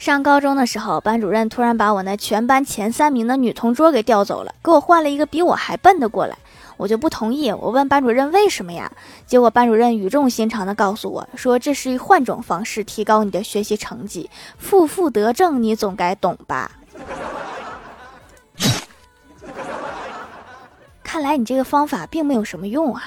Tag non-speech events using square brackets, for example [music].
上高中的时候，班主任突然把我那全班前三名的女同桌给调走了，给我换了一个比我还笨的过来。我就不同意，我问班主任为什么呀？结果班主任语重心长地告诉我说：“这是一换种方式提高你的学习成绩，负负得正，你总该懂吧？” [laughs] 看来你这个方法并没有什么用啊。